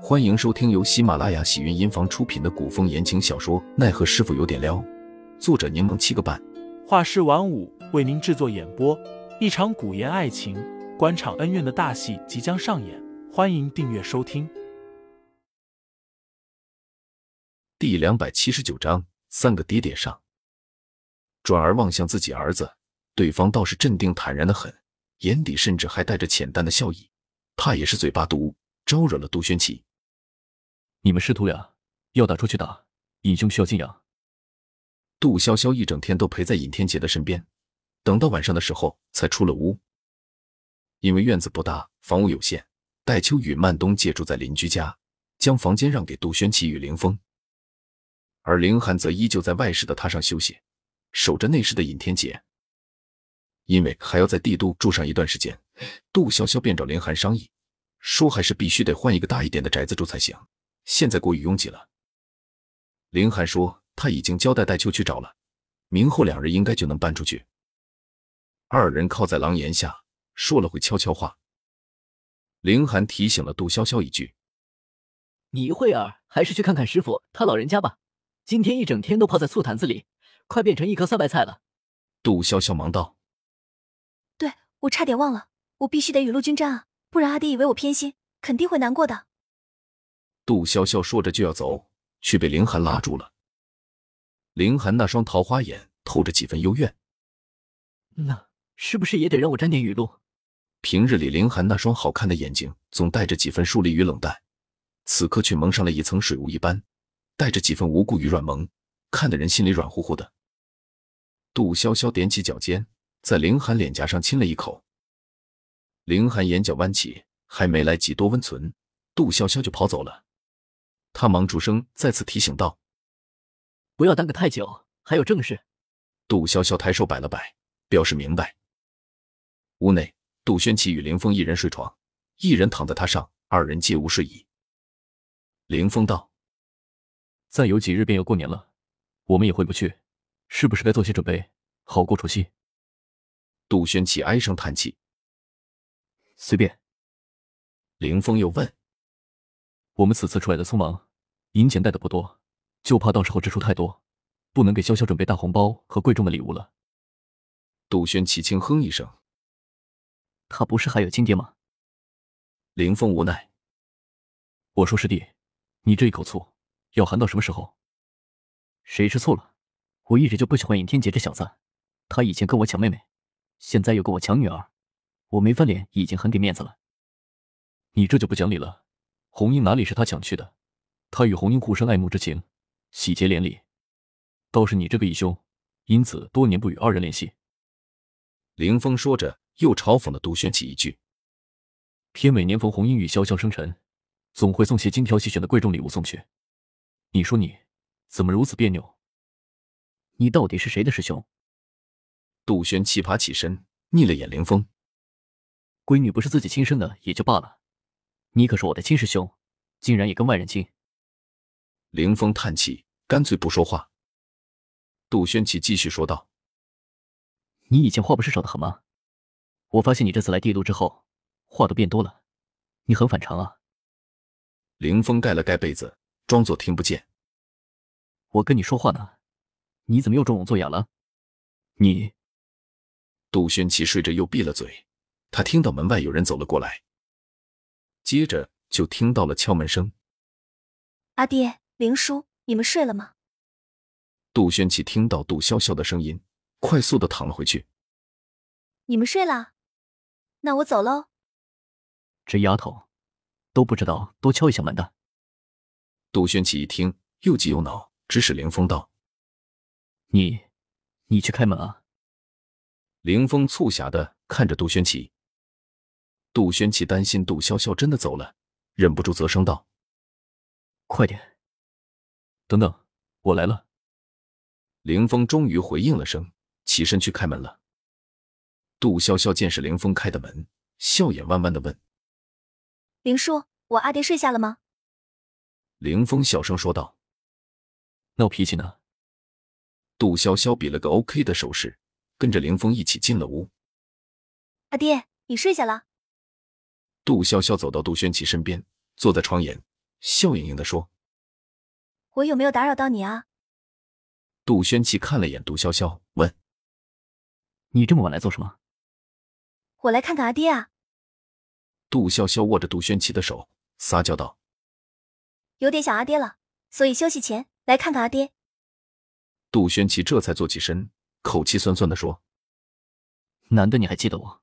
欢迎收听由喜马拉雅喜云音房出品的古风言情小说《奈何师傅有点撩》，作者柠檬七个半，画师晚舞为您制作演播。一场古言爱情、官场恩怨的大戏即将上演，欢迎订阅收听。第两百七十九章，三个爹爹上。转而望向自己儿子，对方倒是镇定坦然的很，眼底甚至还带着浅淡的笑意，怕也是嘴巴毒，招惹了杜轩奇。你们师徒俩要打出去打，尹兄需要静养。杜潇潇一整天都陪在尹天杰的身边，等到晚上的时候才出了屋。因为院子不大，房屋有限，戴秋与曼冬借住在邻居家，将房间让给杜轩奇与凌风，而凌寒则依旧在外室的榻上休息，守着内室的尹天杰。因为还要在帝都住上一段时间，杜潇潇便找凌寒商议，说还是必须得换一个大一点的宅子住才行。现在过于拥挤了。林寒说他已经交代戴秋去找了，明后两日应该就能搬出去。二人靠在廊檐下说了会悄悄话。林寒提醒了杜潇潇一句：“你一会儿还是去看看师傅他老人家吧，今天一整天都泡在醋坛子里，快变成一颗酸白菜了。”杜潇潇忙道：“对我差点忘了，我必须得雨露均沾啊，不然阿爹以为我偏心，肯定会难过的。”杜潇潇说着就要走，却被凌寒拉住了。凌寒那双桃花眼透着几分幽怨，那是不是也得让我沾点雨露？平日里凌寒那双好看的眼睛总带着几分疏离与冷淡，此刻却蒙上了一层水雾一般，带着几分无辜与软萌，看的人心里软乎乎的。杜潇潇踮起脚尖，在凌寒脸颊上亲了一口。凌寒眼角弯起，还没来及多温存，杜潇潇就跑走了。他忙出声，再次提醒道：“不要耽搁太久，还有正事。”杜潇潇抬手摆了摆，表示明白。屋内，杜轩奇与林峰一人睡床，一人躺在榻上，二人皆无睡意。林峰道：“再有几日便要过年了，我们也回不去，是不是该做些准备，好过除夕？”杜轩奇唉声叹气：“随便。”林峰又问：“我们此次出来的匆忙。”银钱带的不多，就怕到时候支出太多，不能给潇潇准备大红包和贵重的礼物了。杜轩奇轻哼一声：“他不是还有亲爹吗？”林峰无奈：“我说师弟，你这一口醋要含到什么时候？谁吃醋了？我一直就不喜欢尹天杰这小子，他以前跟我抢妹妹，现在又跟我抢女儿，我没翻脸已经很给面子了。你这就不讲理了。红英哪里是他抢去的？”他与红英互生爱慕之情，喜结连理，倒是你这个义兄，因此多年不与二人联系。凌风说着，又嘲讽了杜玄起一句：“偏每年逢红英与潇潇生辰，总会送些精挑细选的贵重礼物送去。你说你怎么如此别扭？你到底是谁的师兄？”杜轩奇爬起身，睨了眼凌风：“闺女不是自己亲生的也就罢了，你可是我的亲师兄，竟然也跟外人亲。”凌风叹气，干脆不说话。杜轩奇继续说道：“你以前话不是少的很吗？我发现你这次来帝都之后，话都变多了，你很反常啊。”凌风盖了盖被子，装作听不见。我跟你说话呢，你怎么又装聋作哑了？你……杜轩奇睡着又闭了嘴。他听到门外有人走了过来，接着就听到了敲门声。阿爹。林叔，你们睡了吗？杜轩奇听到杜潇潇的声音，快速的躺了回去。你们睡了，那我走喽。这丫头都不知道多敲一下门的。杜轩奇一听，又急又恼，指使凌风道：“你，你去开门啊！”凌风促狭的看着杜轩奇。杜轩起担心杜潇潇真的走了，忍不住责声道：“快点！”等等，我来了。凌峰终于回应了声，起身去开门了。杜潇潇见是凌峰开的门，笑眼弯弯的问：“林叔，我阿爹睡下了吗？”凌峰小声说道：“闹脾气呢。”杜潇潇比了个 OK 的手势，跟着凌峰一起进了屋。阿爹，你睡下了。杜潇潇走到杜轩奇身边，坐在床沿，笑盈盈的说。我有没有打扰到你啊？杜轩琪看了眼杜潇潇，问：“你这么晚来做什么？”我来看看阿爹啊。杜潇潇握着杜轩琪的手，撒娇道：“有点想阿爹了，所以休息前来看看阿爹。”杜轩琪这才坐起身，口气酸酸的说：“难得你还记得我。”